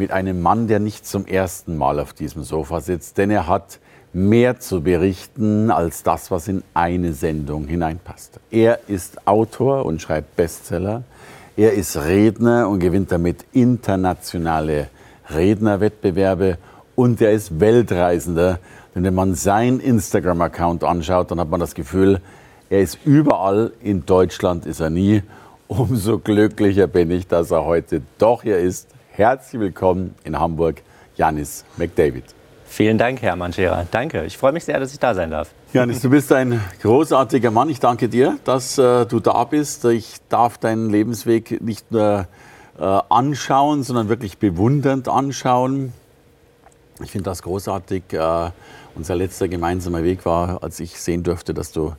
mit einem Mann, der nicht zum ersten Mal auf diesem Sofa sitzt, denn er hat mehr zu berichten als das, was in eine Sendung hineinpasst. Er ist Autor und schreibt Bestseller. Er ist Redner und gewinnt damit internationale Rednerwettbewerbe. Und er ist Weltreisender. Denn wenn man seinen Instagram-Account anschaut, dann hat man das Gefühl, er ist überall. In Deutschland ist er nie. Umso glücklicher bin ich, dass er heute doch hier ist. Herzlich willkommen in Hamburg, Janis McDavid. Vielen Dank, Hermann Scherer. Danke. Ich freue mich sehr, dass ich da sein darf. Janis, du bist ein großartiger Mann. Ich danke dir, dass äh, du da bist. Ich darf deinen Lebensweg nicht nur äh, anschauen, sondern wirklich bewundernd anschauen. Ich finde das großartig. Äh, unser letzter gemeinsamer Weg war, als ich sehen durfte, dass du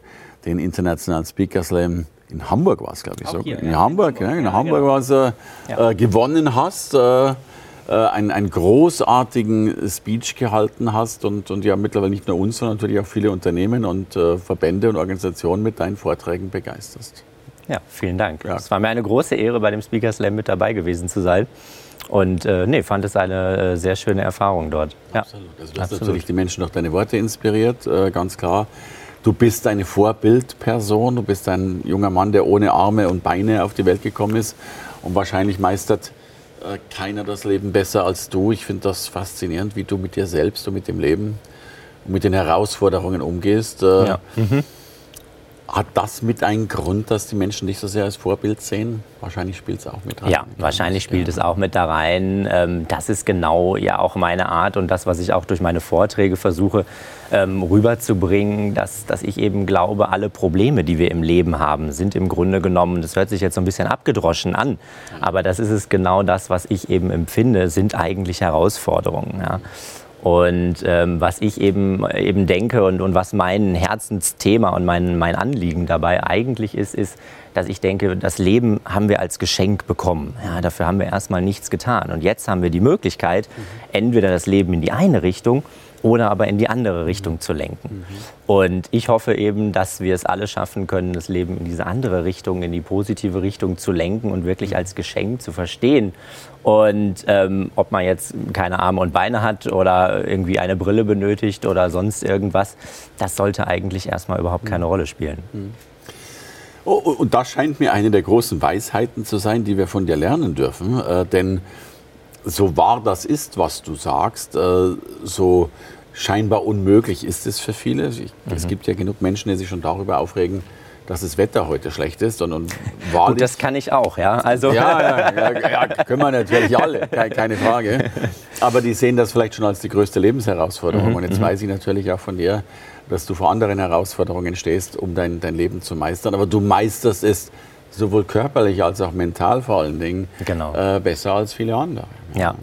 den Internationalen Speaker Slam in Hamburg war es, glaube ich, so. Hier, in, ja, Hamburg, in Hamburg, ja, in ja, Hamburg genau. war es, äh, ja. äh, gewonnen hast, äh, äh, einen, einen großartigen Speech gehalten hast und, und ja mittlerweile nicht nur uns, sondern natürlich auch viele Unternehmen und äh, Verbände und Organisationen mit deinen Vorträgen begeisterst. Ja, vielen Dank. Es war mir eine große Ehre, bei dem Speaker Slam mit dabei gewesen zu sein. Und äh, nee, fand es eine äh, sehr schöne Erfahrung dort. Absolut. Also du hast Absolut. natürlich die Menschen durch deine Worte inspiriert, äh, ganz klar. Du bist eine Vorbildperson, du bist ein junger Mann, der ohne Arme und Beine auf die Welt gekommen ist und wahrscheinlich meistert äh, keiner das Leben besser als du. Ich finde das faszinierend, wie du mit dir selbst und mit dem Leben und mit den Herausforderungen umgehst. Äh, ja. Mhm. Hat das mit einen Grund, dass die Menschen dich so sehr als Vorbild sehen? Wahrscheinlich spielt es auch mit rein. Ja, wahrscheinlich spielt es auch mit da rein. Ähm, das ist genau ja auch meine Art und das, was ich auch durch meine Vorträge versuche ähm, rüberzubringen, dass, dass ich eben glaube, alle Probleme, die wir im Leben haben, sind im Grunde genommen, das hört sich jetzt so ein bisschen abgedroschen an, aber das ist es genau das, was ich eben empfinde, sind eigentlich Herausforderungen. Ja. Und ähm, was ich eben, eben denke und, und was mein Herzensthema und mein, mein Anliegen dabei eigentlich ist, ist, dass ich denke, das Leben haben wir als Geschenk bekommen. Ja, dafür haben wir erstmal nichts getan. Und jetzt haben wir die Möglichkeit, mhm. entweder das Leben in die eine Richtung oder aber in die andere Richtung zu lenken. Mhm. Und ich hoffe eben, dass wir es alle schaffen können, das Leben in diese andere Richtung, in die positive Richtung zu lenken und wirklich als Geschenk zu verstehen. Und ähm, ob man jetzt keine Arme und Beine hat oder irgendwie eine Brille benötigt oder sonst irgendwas, das sollte eigentlich erstmal überhaupt keine Rolle spielen. Mhm. Oh, und das scheint mir eine der großen Weisheiten zu sein, die wir von dir lernen dürfen. Äh, denn so wahr das ist, was du sagst, äh, so scheinbar unmöglich ist es für viele. Ich, mhm. Es gibt ja genug Menschen, die sich schon darüber aufregen, dass das Wetter heute schlecht ist. Und, und Gut, das kann ich auch, ja. Also ja, ja, ja, ja, können wir natürlich alle, keine Frage. Aber die sehen das vielleicht schon als die größte Lebensherausforderung. Mhm. Und jetzt mhm. weiß ich natürlich auch von dir, dass du vor anderen Herausforderungen stehst, um dein, dein Leben zu meistern. Aber du meisterst es sowohl körperlich als auch mental vor allen Dingen genau. äh, besser als viele andere. Ja,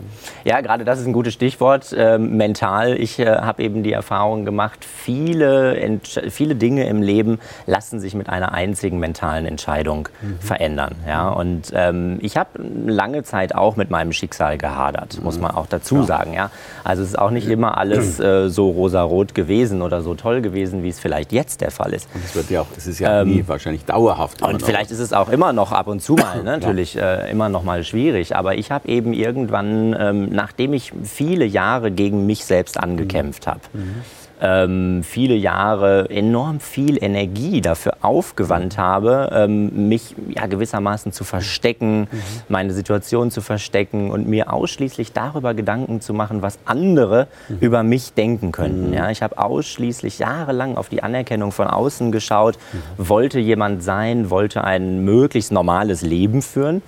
ja gerade das ist ein gutes Stichwort. Ähm, mental, ich äh, habe eben die Erfahrung gemacht, viele, viele Dinge im Leben lassen sich mit einer einzigen mentalen Entscheidung mhm. verändern. Ja? Und ähm, ich habe lange Zeit auch mit meinem Schicksal gehadert, mhm. muss man auch dazu ja. sagen. Ja? Also es ist auch nicht immer alles äh, so rosarot gewesen oder so toll gewesen, wie es vielleicht jetzt der Fall ist. Und es wird ja auch, es ist ja ähm, nie wahrscheinlich dauerhaft. Und vielleicht ist es auch immer noch ab und zu mal, ne? natürlich äh, immer noch mal schwierig. Aber ich habe eben irgendwann irgendwann, ähm, nachdem ich viele Jahre gegen mich selbst angekämpft habe, mhm. ähm, viele Jahre enorm viel Energie dafür aufgewandt habe, ähm, mich ja, gewissermaßen zu verstecken, mhm. meine Situation zu verstecken und mir ausschließlich darüber Gedanken zu machen, was andere mhm. über mich denken könnten. Mhm. Ja, ich habe ausschließlich jahrelang auf die Anerkennung von außen geschaut, mhm. wollte jemand sein, wollte ein möglichst normales Leben führen.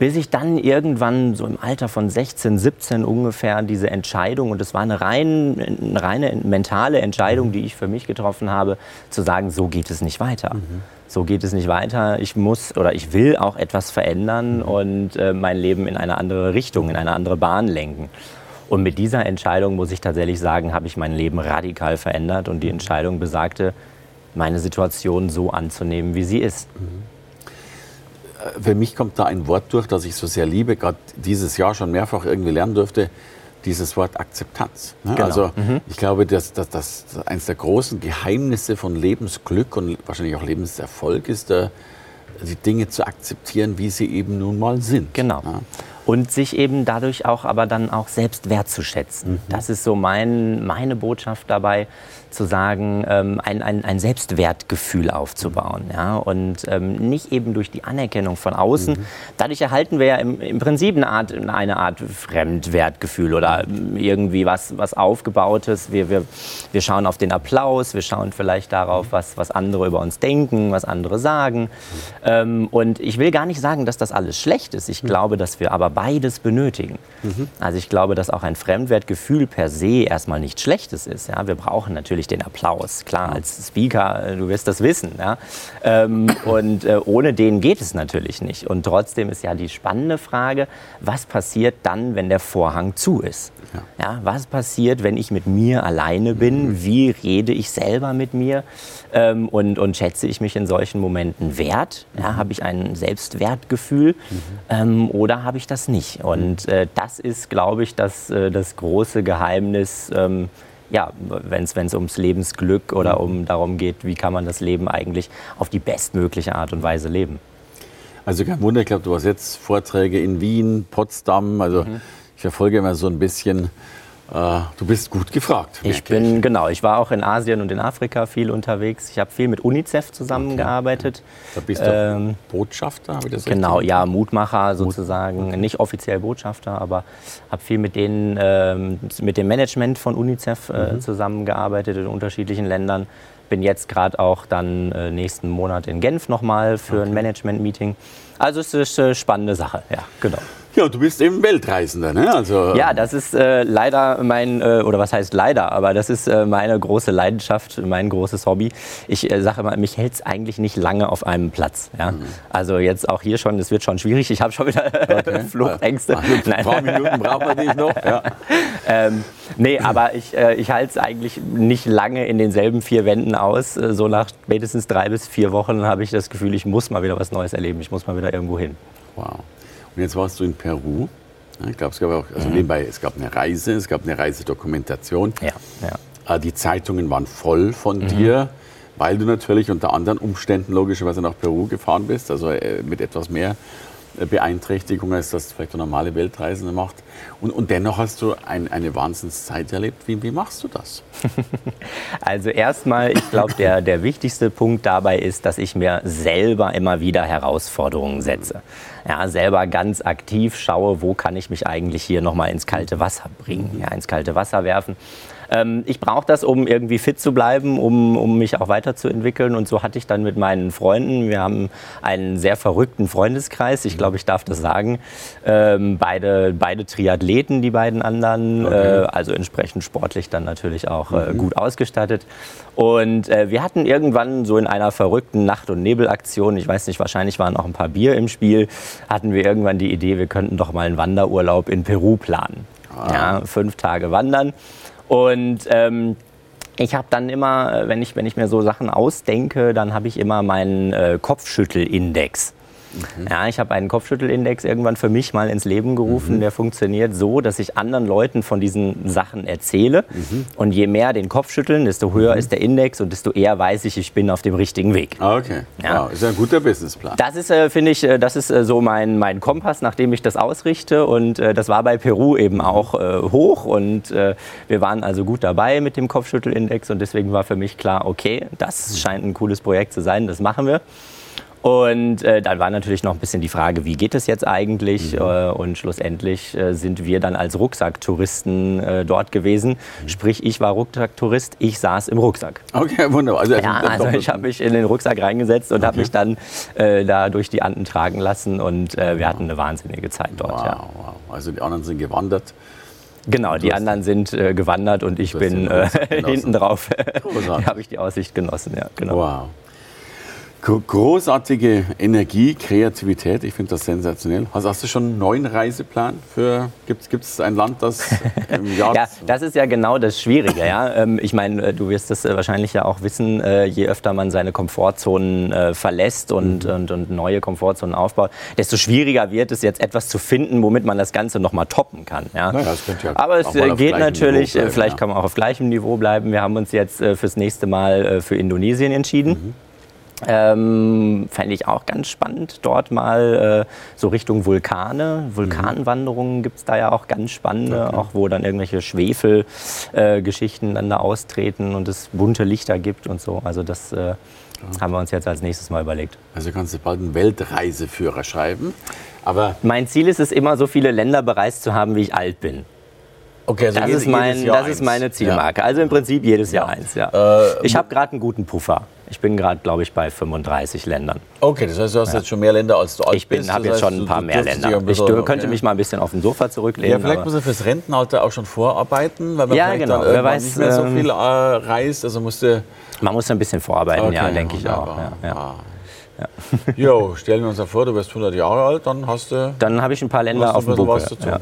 Mhm bis ich dann irgendwann so im Alter von 16, 17 ungefähr diese Entscheidung, und es war eine, rein, eine reine mentale Entscheidung, die ich für mich getroffen habe, zu sagen, so geht es nicht weiter. Mhm. So geht es nicht weiter. Ich muss oder ich will auch etwas verändern mhm. und äh, mein Leben in eine andere Richtung, in eine andere Bahn lenken. Und mit dieser Entscheidung, muss ich tatsächlich sagen, habe ich mein Leben radikal verändert und die Entscheidung besagte, meine Situation so anzunehmen, wie sie ist. Äh, für mich kommt da ein Wort durch, das ich so sehr liebe, gerade dieses Jahr schon mehrfach irgendwie lernen durfte, dieses Wort Akzeptanz. Ne? Genau. Also mhm. ich glaube, dass, dass, dass eines der großen Geheimnisse von Lebensglück und wahrscheinlich auch Lebenserfolg ist, der, die Dinge zu akzeptieren, wie sie eben nun mal sind. Genau. Ja? Und sich eben dadurch auch aber dann auch selbst wertzuschätzen. Mhm. Das ist so mein, meine Botschaft dabei, zu sagen, ähm, ein, ein, ein Selbstwertgefühl aufzubauen. Ja? Und ähm, nicht eben durch die Anerkennung von außen. Mhm. Dadurch erhalten wir ja im, im Prinzip eine Art, eine Art Fremdwertgefühl oder irgendwie was, was Aufgebautes. Wir, wir, wir schauen auf den Applaus, wir schauen vielleicht darauf, was, was andere über uns denken, was andere sagen. Mhm. Ähm, und ich will gar nicht sagen, dass das alles schlecht ist. Ich mhm. glaube, dass wir aber beides benötigen. Mhm. Also ich glaube, dass auch ein Fremdwertgefühl per se erstmal nichts Schlechtes ist. Ja? Wir brauchen natürlich den Applaus. Klar, als Speaker, äh, du wirst das wissen. Ja? Ähm, und äh, ohne den geht es natürlich nicht. Und trotzdem ist ja die spannende Frage, was passiert dann, wenn der Vorhang zu ist? Ja. ja was passiert, wenn ich mit mir alleine bin? Mhm. Wie rede ich selber mit mir? Ähm, und, und schätze ich mich in solchen Momenten wert? Ja, mhm. habe ich ein Selbstwertgefühl mhm. ähm, oder habe ich das nicht? Und äh, das ist, glaube ich, das, äh, das große Geheimnis ähm, ja, wenn es ums Lebensglück oder um darum geht, wie kann man das Leben eigentlich auf die bestmögliche Art und Weise leben. Also kein Wunder, ich glaube, du hast jetzt Vorträge in Wien, Potsdam, also mhm. ich verfolge immer so ein bisschen du bist gut gefragt. Ich bin, ich. genau, ich war auch in Asien und in Afrika viel unterwegs. Ich habe viel mit UNICEF zusammengearbeitet. Okay. Da bist du ähm, Botschafter, habe ich das Genau, richtig? ja, Mutmacher sozusagen. Okay. Nicht offiziell Botschafter, aber habe viel mit, denen, ähm, mit dem Management von UNICEF äh, mhm. zusammengearbeitet in unterschiedlichen Ländern. Bin jetzt gerade auch dann äh, nächsten Monat in Genf nochmal für okay. ein Management-Meeting. Also es ist eine spannende Sache, ja, genau. Ja, du bist eben Weltreisender, ne? Also, ja, das ist äh, leider mein, äh, oder was heißt leider, aber das ist äh, meine große Leidenschaft, mein großes Hobby. Ich äh, sage immer, mich hält es eigentlich nicht lange auf einem Platz. Ja? Mhm. Also jetzt auch hier schon, es wird schon schwierig. Ich habe schon wieder okay. Fluchtängste. Also, ein paar Minuten brauchen wir dich noch. Ja. ähm, nee, aber ich, äh, ich halte es eigentlich nicht lange in denselben vier Wänden aus. Äh, so nach spätestens drei bis vier Wochen habe ich das Gefühl, ich muss mal wieder was Neues erleben. Ich muss mal wieder irgendwo hin. Wow. Und jetzt warst du in Peru. Ich glaube, es gab auch, also mhm. nebenbei, es gab eine Reise, es gab eine Reisedokumentation. Ja, ja. Äh, die Zeitungen waren voll von mhm. dir, weil du natürlich unter anderen Umständen logischerweise nach Peru gefahren bist, also äh, mit etwas mehr Beeinträchtigung, als das vielleicht der normale Weltreisende macht. Und, und dennoch hast du ein, eine Wahnsinnszeit erlebt. Wie, wie machst du das? also erstmal, ich glaube, der, der wichtigste Punkt dabei ist, dass ich mir selber immer wieder Herausforderungen setze. Ja, selber ganz aktiv schaue, wo kann ich mich eigentlich hier nochmal ins kalte Wasser bringen, ja, ins kalte Wasser werfen. Ähm, ich brauche das, um irgendwie fit zu bleiben, um, um mich auch weiterzuentwickeln. Und so hatte ich dann mit meinen Freunden, wir haben einen sehr verrückten Freundeskreis, ich glaube, ich darf das sagen. Ähm, beide, beide Triathleten, die beiden anderen, okay. äh, also entsprechend sportlich dann natürlich auch äh, mhm. gut ausgestattet. Und äh, wir hatten irgendwann so in einer verrückten Nacht- und Nebelaktion, ich weiß nicht, wahrscheinlich waren auch ein paar Bier im Spiel, hatten wir irgendwann die Idee, wir könnten doch mal einen Wanderurlaub in Peru planen. Ah. Ja, fünf Tage wandern. Und ähm, ich habe dann immer, äh, wenn ich, wenn ich mir so Sachen ausdenke, dann habe ich immer meinen äh, Kopfschüttelindex. Mhm. Ja, ich habe einen Kopfschüttelindex irgendwann für mich mal ins Leben gerufen. Mhm. Der funktioniert so, dass ich anderen Leuten von diesen Sachen erzähle. Mhm. Und je mehr den Kopf schütteln, desto höher mhm. ist der Index und desto eher weiß ich, ich bin auf dem richtigen Weg. Ah, okay. Ja. Wow, ist ein guter Businessplan. Das ist, äh, finde ich, äh, das ist äh, so mein, mein Kompass, nach dem ich das ausrichte. Und äh, das war bei Peru eben auch äh, hoch. Und äh, wir waren also gut dabei mit dem Kopfschüttelindex. Und deswegen war für mich klar, okay, das scheint ein cooles Projekt zu sein, das machen wir. Und äh, dann war natürlich noch ein bisschen die Frage, wie geht es jetzt eigentlich? Mhm. Äh, und schlussendlich äh, sind wir dann als Rucksacktouristen äh, dort gewesen. Mhm. Sprich, ich war Rucksacktourist, ich saß im Rucksack. Okay, wunderbar. Also, ja, also ich habe mich in den Rucksack reingesetzt und okay. habe mich dann da durch die Anden tragen lassen und wir hatten eine wahnsinnige Zeit dort. Wow, ja. wow. Also die anderen sind gewandert. Genau, die anderen sind gewandert und ich bin hinten drauf. habe ich die Aussicht genossen, ja, genau. Wow. Großartige Energie, Kreativität, ich finde das sensationell. Also hast du schon einen neuen Reiseplan für, gibt es ein Land, das im Jahr... ja, das ist ja genau das Schwierige. Ja? Ähm, ich meine, äh, du wirst das äh, wahrscheinlich ja auch wissen, äh, je öfter man seine Komfortzonen verlässt und, mhm. und, und, neue Komfortzonen aufbaut, desto schwieriger wird es jetzt etwas zu finden, womit man das Ganze nochmal toppen kann. Ja? Naja, ja Aber es geht natürlich, bleiben, vielleicht ja. kann man auch auf gleichem Niveau bleiben. Wir haben uns jetzt fürs nächste Mal für Indonesien entschieden. Mhm. Ähm, Fände ich auch ganz spannend, dort mal äh, so Richtung Vulkane. Vulkanwanderungen gibt es da ja auch ganz spannende, okay. auch wo dann irgendwelche Schwefelgeschichten äh, dann da austreten und es bunte Lichter gibt und so. Also das äh, haben wir uns jetzt als nächstes Mal überlegt. Also kannst du bald einen Weltreiseführer schreiben. Aber mein Ziel ist es immer, so viele Länder bereist zu haben, wie ich alt bin. Okay, also das, jedes, ist, mein, das ist meine Zielmarke. Ja. Also im Prinzip jedes Jahr ja. eins. Ja. Äh, ich habe gerade einen guten Puffer. Ich bin gerade, glaube ich, bei 35 Ländern. Okay, das heißt, du hast ja. jetzt schon mehr Länder, als du alt ich bin, bist. Ich habe jetzt schon ein paar mehr Länder. Ich könnte okay. mich mal ein bisschen auf dem Sofa zurücklehnen. Ja, vielleicht muss er fürs Rentenalter auch schon vorarbeiten, weil man ja, vielleicht genau. dann Wer weiß, nicht mehr so ähm, viel äh, reist. Also musste man muss ein bisschen vorarbeiten, okay, ja, denke ich auch. Ja, ja. Jo, stellen wir uns vor, du wirst 100 Jahre alt, dann hast du. Dann habe ich ein paar Länder auf dem Buckel. Was zu tun.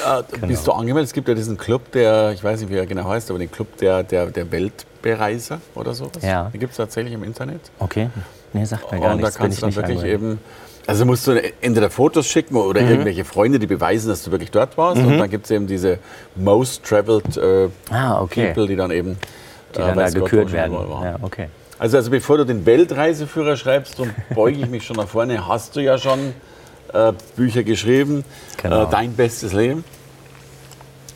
Ja, äh, genau. Bist du angemeldet? Es gibt ja diesen Club, der, ich weiß nicht, wie er genau heißt, aber den Club der, der, der Weltbereiser oder sowas. Ja. Den gibt es tatsächlich im Internet. Okay. Nee, sagt mir gar nichts. Und da kannst du dann wirklich eben. Also musst du entweder Fotos schicken oder mhm. irgendwelche Freunde, die beweisen, dass du wirklich dort warst. Mhm. Und dann gibt es eben diese Most Traveled äh, ah, okay. People, die dann eben die dann äh, da gekürt werden. Ja, okay. Also, also bevor du den Weltreiseführer schreibst, und beuge ich mich schon nach vorne, hast du ja schon Bücher geschrieben. Genau. Äh, Dein bestes Leben.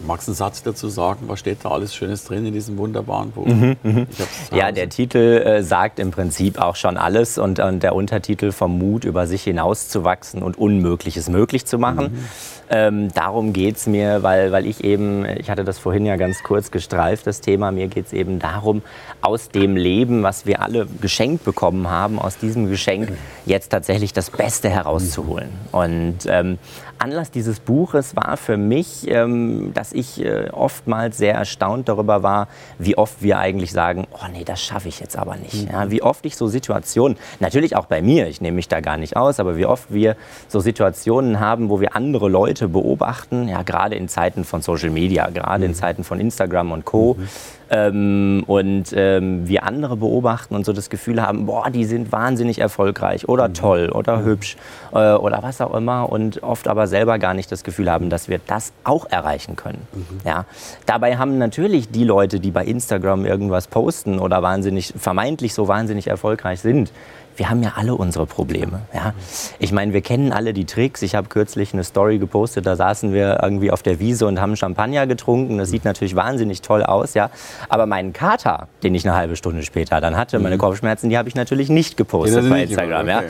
Magst du einen Satz dazu sagen? Was steht da alles Schönes drin in diesem wunderbaren Buch? Mhm, mh. Ja, der Titel äh, sagt im Prinzip auch schon alles und, und, der Untertitel vom Mut, über sich hinauszuwachsen und Unmögliches möglich zu machen. Mhm. Ähm, darum geht es mir, weil, weil ich eben, ich hatte das vorhin ja ganz kurz gestreift, das Thema, mir geht es eben darum, aus dem Leben, was wir alle geschenkt bekommen haben, aus diesem Geschenk jetzt tatsächlich das Beste herauszuholen. Und ähm, Anlass dieses Buches war für mich, ähm, dass ich äh, oftmals sehr erstaunt darüber war, wie oft wir eigentlich sagen, oh nee, das schaffe ich jetzt aber nicht. Ja, wie oft ich so Situationen, natürlich auch bei mir, ich nehme mich da gar nicht aus, aber wie oft wir so Situationen haben, wo wir andere Leute beobachten, ja gerade in Zeiten von Social Media, gerade in mhm. Zeiten von Instagram und Co. Mhm ähm, und ähm, wir andere beobachten und so das Gefühl haben, boah, die sind wahnsinnig erfolgreich oder mhm. toll oder hübsch äh, oder was auch immer und oft aber selber gar nicht das Gefühl haben, dass wir das auch erreichen können. Mhm. Ja? Dabei haben natürlich die Leute, die bei Instagram irgendwas posten oder wahnsinnig, vermeintlich so wahnsinnig erfolgreich sind, wir haben ja alle unsere Probleme. Ja? Ich meine, wir kennen alle die Tricks. Ich habe kürzlich eine Story gepostet, da saßen wir irgendwie auf der Wiese und haben Champagner getrunken. Das sieht natürlich wahnsinnig toll aus, ja. Aber meinen Kater, den ich eine halbe Stunde später dann hatte, meine mhm. Kopfschmerzen, die habe ich natürlich nicht gepostet bei Instagram. Okay.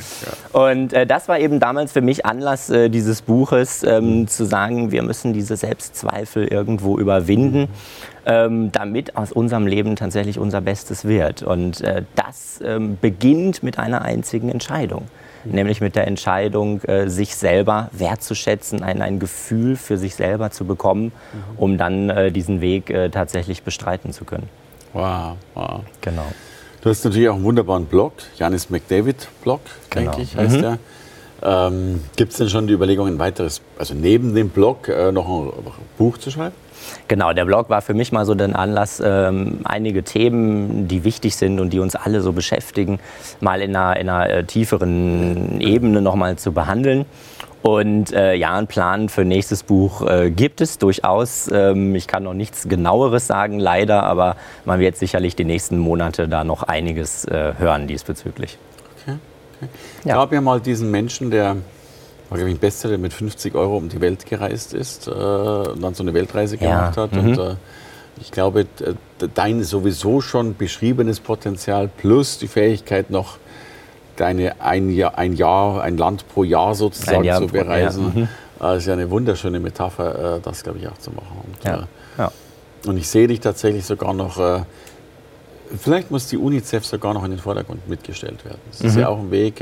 Ja? Und äh, das war eben damals für mich Anlass äh, dieses Buches, ähm, mhm. zu sagen, wir müssen diese Selbstzweifel irgendwo überwinden. Ähm, damit aus unserem Leben tatsächlich unser Bestes wird. Und äh, das ähm, beginnt mit einer einzigen Entscheidung. Mhm. Nämlich mit der Entscheidung, äh, sich selber wertzuschätzen, ein, ein Gefühl für sich selber zu bekommen, mhm. um dann äh, diesen Weg äh, tatsächlich bestreiten zu können. Wow, wow. Genau. Du hast natürlich auch einen wunderbaren Blog, Janis McDavid Blog, genau. denke ich, heißt mhm. der. Ähm, Gibt es denn schon die Überlegung, ein weiteres, also neben dem Blog äh, noch ein Buch zu schreiben? Genau, der Blog war für mich mal so der Anlass, ähm, einige Themen, die wichtig sind und die uns alle so beschäftigen, mal in einer, in einer äh, tieferen Ebene nochmal zu behandeln. Und äh, ja, einen Plan für nächstes Buch äh, gibt es durchaus. Ähm, ich kann noch nichts genaueres sagen, leider, aber man wird sicherlich die nächsten Monate da noch einiges äh, hören diesbezüglich. Okay, okay. Ja. Gab ja mal diesen Menschen, der war, glaube ich, ein Bestseller, mit 50 Euro um die Welt gereist ist äh, und dann so eine Weltreise gemacht ja. hat. Mhm. Und äh, ich glaube, dein sowieso schon beschriebenes Potenzial plus die Fähigkeit noch deine ein Jahr, ein, Jahr, ein Land pro Jahr sozusagen Jahr zu bereisen, pro, ja. mhm. äh, ist ja eine wunderschöne Metapher, äh, das glaube ich auch zu machen. Und, ja. Äh, ja. und ich sehe dich tatsächlich sogar noch, vielleicht muss die UNICEF sogar noch in den Vordergrund mitgestellt werden. Das mhm. ist ja auch ein Weg,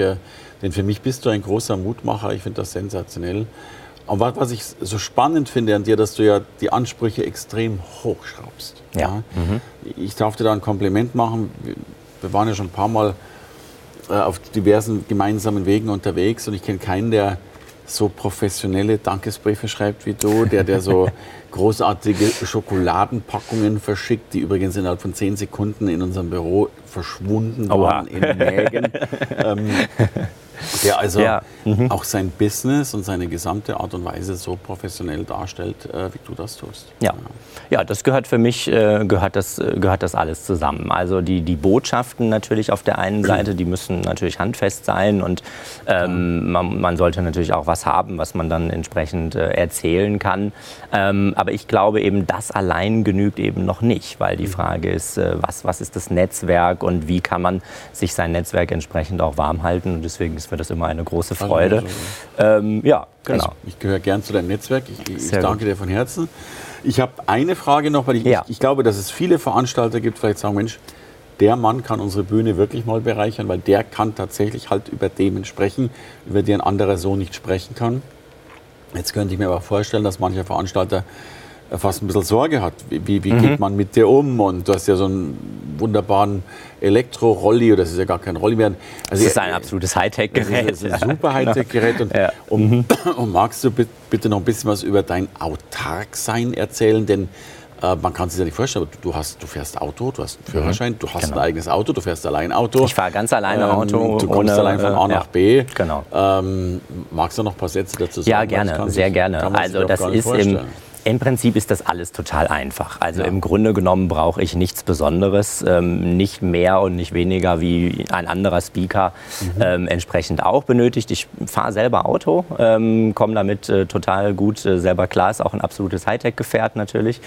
denn für mich bist du ein großer Mutmacher. Ich finde das sensationell. Und was ich so spannend finde an dir, dass du ja die Ansprüche extrem hochschraubst. Ja. ja. Mhm. Ich darf dir da ein Kompliment machen. Wir waren ja schon ein paar Mal äh, auf diversen gemeinsamen Wegen unterwegs und ich kenne keinen, der so professionelle Dankesbriefe schreibt wie du, der, der so großartige Schokoladenpackungen verschickt, die übrigens innerhalb von zehn Sekunden in unserem Büro verschwunden waren Oha. in Mägen. ähm, der also ja. mhm. auch sein Business und seine gesamte Art und Weise so professionell darstellt, äh, wie du das tust. Ja, ja das gehört für mich, äh, gehört, das, äh, gehört das alles zusammen. Also die, die Botschaften natürlich auf der einen Seite, die müssen natürlich handfest sein und ähm, man, man, sollte natürlich auch was haben, was man dann entsprechend äh, erzählen kann. Ähm, aber ich glaube eben, das allein genügt eben noch nicht, weil die mhm. Frage ist, äh, was, was ist das Netzwerk und wie kann man sich sein Netzwerk entsprechend auch warm halten und deswegen ist mir das immer eine große Freude. Also, ähm, ja, genau. Also, ich gehöre gern zu deinem Netzwerk. Ich, ich danke gut. dir von Herzen. Ich habe eine Frage noch, weil ich, ja. ich, ich, glaube, dass es viele Veranstalter gibt, vielleicht sagen, Mensch, der Mann kann unsere Bühne wirklich mal bereichern, weil der kann tatsächlich halt über Themen sprechen, über die ein anderer so nicht sprechen kann. Jetzt könnte ich mir aber vorstellen, dass mancher Veranstalter fast ein bisschen Sorge hat. Wie, wie mhm. geht man mit dir um? Und du hast ja so einen wunderbaren Elektro-Rolli, oder das ist ja gar kein Rolli mehr. Also, das ist ein absolutes Hightech-Gerät. Das ist ein super Hightech-Gerät. Und, ja. und, mhm. und, magst du bitte noch ein bisschen was über dein Autarksein erzählen? Denn äh, man kann sich ja nicht vorstellen, aber du, hast, du fährst Auto, du hast einen Führerschein, du hast genau. ein eigenes Auto, du fährst allein Auto. Ich fahre ganz alleine ähm, Auto. Du kommst ohne, allein von A nach B. Genau. Ähm, magst du noch ein paar Sätze dazu sagen? Ja, gerne, sehr gerne. Also das ist im im Prinzip ist das alles total einfach. Also ja. im Grunde genommen brauche ich nichts Besonderes, ähm, nicht mehr und nicht weniger wie ein anderer Speaker mhm. ähm, entsprechend auch benötigt. Ich fahre selber Auto, ähm, komme damit äh, total gut äh, selber klar, ist auch ein absolutes Hightech-Gefährt natürlich.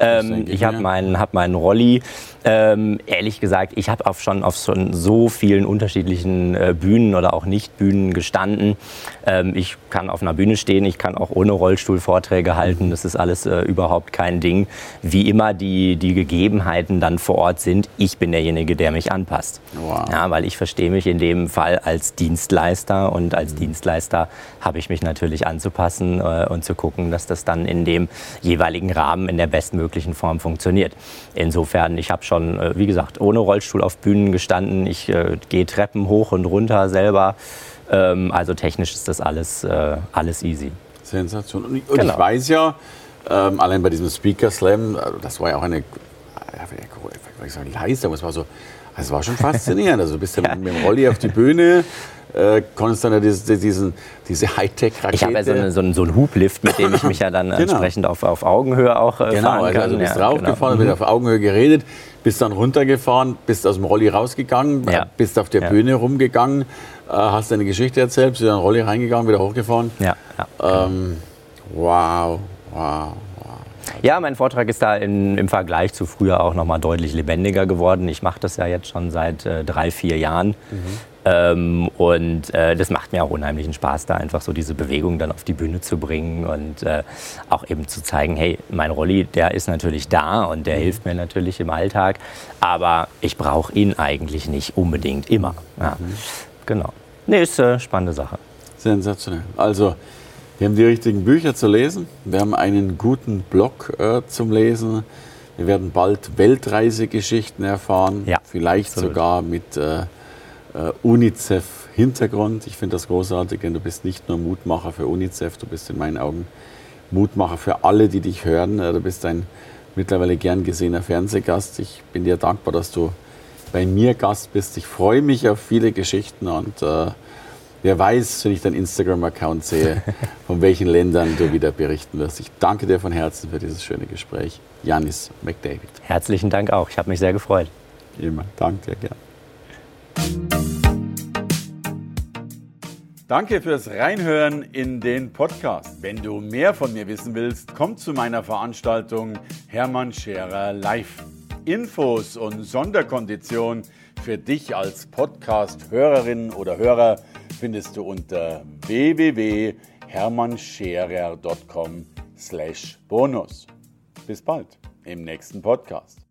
Ähm, ich habe meinen, hab meinen Rolli. Ähm, ehrlich gesagt, ich habe schon auf schon so vielen unterschiedlichen äh, Bühnen oder auch Nicht-Bühnen gestanden. Ähm, ich kann auf einer Bühne stehen, ich kann auch ohne Rollstuhl Vorträge halten. Das ist alles äh, überhaupt kein Ding. Wie immer die, die Gegebenheiten dann vor Ort sind, ich bin derjenige, der mich anpasst. Wow. Ja, weil ich verstehe mich in dem Fall als Dienstleister und als mhm. Dienstleister habe ich mich natürlich anzupassen äh, und zu gucken, dass das dann in dem jeweiligen Rahmen in der bestmöglichen möglichen Form funktioniert. Insofern, ich habe schon, äh, wie gesagt, ohne Rollstuhl auf Bühnen gestanden. Ich äh, gehe Treppen hoch und runter selber. Ähm, also technisch ist das alles, äh, alles easy. Sensation. Und ich, und genau. ich weiß ja, ähm, allein bei diesem Speaker Slam, äh, das war ja auch eine, ja, ich sagen, Leistung, es war so, es war schon faszinierend. Also du bist ja, ja. mit dem Rolli auf die Bühne, äh, konntest dann ja diese, diesen, diese Hightech-Rakete... Ich habe ja so, eine, so, einen, so einen Hublift, mit dem ich mich ja dann genau. entsprechend auf, auf Augenhöhe auch äh, genau, fahren also kann. Also du bist ja, draufgefahren, genau. mhm. auf Augenhöhe geredet, bist dann runtergefahren, bist aus dem Rolli rausgegangen, ja. bist auf der. Bühne rumgegangen, äh, hast deine Geschichte erzählt, bist in den Rolli reingegangen, wieder hochgefahren. Ja, ja. Ähm, wow, wow. Ja, mein Vortrag ist da in, im Vergleich zu früher auch noch mal deutlich lebendiger geworden. Ich mache das ja jetzt schon seit äh, drei, vier Jahren. Mhm. Ähm, und äh, das macht mir auch unheimlichen Spaß, da einfach so diese Bewegung dann auf die Bühne zu bringen und äh, auch eben zu zeigen, hey, mein Rolli, der ist natürlich da und der mhm. hilft mir natürlich im Alltag, aber ich brauche ihn eigentlich nicht unbedingt immer. Ja. Mhm. Genau. Nee, ist eine spannende Sache. Sensationell. Also, wir haben die richtigen Bücher zu lesen. Wir haben einen guten Blog äh, zum Lesen. Wir werden bald Weltreisegeschichten erfahren. Ja, vielleicht absolut. sogar mit äh, äh, UNICEF-Hintergrund. Ich finde das großartig, denn du bist nicht nur Mutmacher für UNICEF, du bist in meinen Augen Mutmacher für alle, die dich hören. Äh, du bist ein mittlerweile gern gesehener Fernsehgast. Ich bin dir dankbar, dass du bei mir Gast bist. Ich freue mich auf viele Geschichten und äh, wer weiß, wenn ich deinen Instagram-Account sehe, von welchen Ländern du wieder berichten wirst. Ich danke dir von Herzen für dieses schöne Gespräch. Janis McDavid. Herzlichen Dank auch. Ich habe mich sehr gefreut. Immer. Danke dir gern. Danke fürs Reinhören in den Podcast. Wenn du mehr von mir wissen willst, komm zu meiner Veranstaltung Hermann Scherer Live. Infos und Sonderkonditionen für dich als Podcast-Hörerin oder Hörer findest du unter www.hermannscherer.com/bonus. Bis bald im nächsten Podcast.